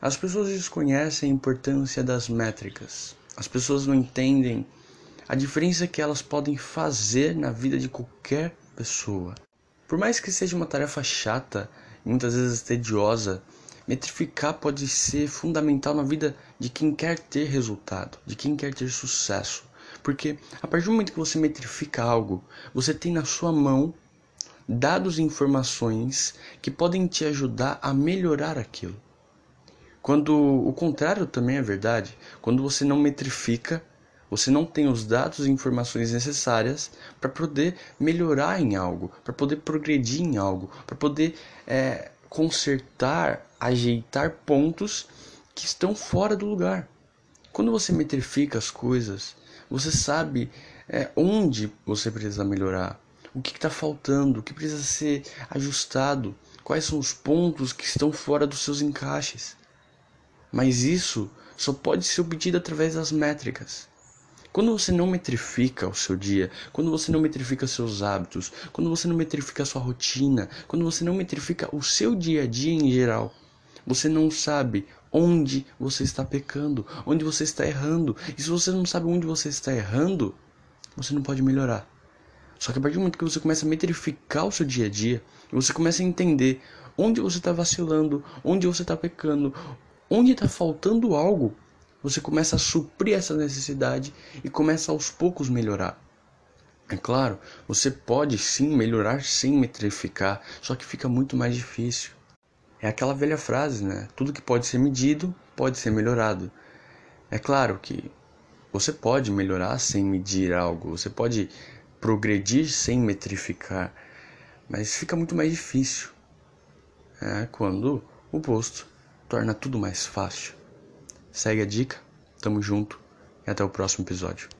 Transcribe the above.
As pessoas desconhecem a importância das métricas. As pessoas não entendem a diferença que elas podem fazer na vida de qualquer pessoa. Por mais que seja uma tarefa chata e muitas vezes tediosa, metrificar pode ser fundamental na vida de quem quer ter resultado, de quem quer ter sucesso. Porque a partir do momento que você metrifica algo, você tem na sua mão dados e informações que podem te ajudar a melhorar aquilo. Quando o contrário também é verdade, quando você não metrifica, você não tem os dados e informações necessárias para poder melhorar em algo, para poder progredir em algo, para poder é, consertar, ajeitar pontos que estão fora do lugar. Quando você metrifica as coisas, você sabe é, onde você precisa melhorar, o que está faltando, o que precisa ser ajustado, quais são os pontos que estão fora dos seus encaixes. Mas isso só pode ser obtido através das métricas. Quando você não metrifica o seu dia, quando você não metrifica seus hábitos, quando você não metrifica sua rotina, quando você não metrifica o seu dia a dia em geral, você não sabe onde você está pecando, onde você está errando. E se você não sabe onde você está errando, você não pode melhorar. Só que a partir do momento que você começa a metrificar o seu dia a dia, você começa a entender onde você está vacilando, onde você está pecando, onde está faltando algo, você começa a suprir essa necessidade e começa aos poucos melhorar. É claro, você pode sim melhorar sem metrificar, só que fica muito mais difícil. É aquela velha frase, né? Tudo que pode ser medido pode ser melhorado. É claro que você pode melhorar sem medir algo, você pode progredir sem metrificar, mas fica muito mais difícil é, quando o posto torna tudo mais fácil. Segue a dica, tamo junto e até o próximo episódio.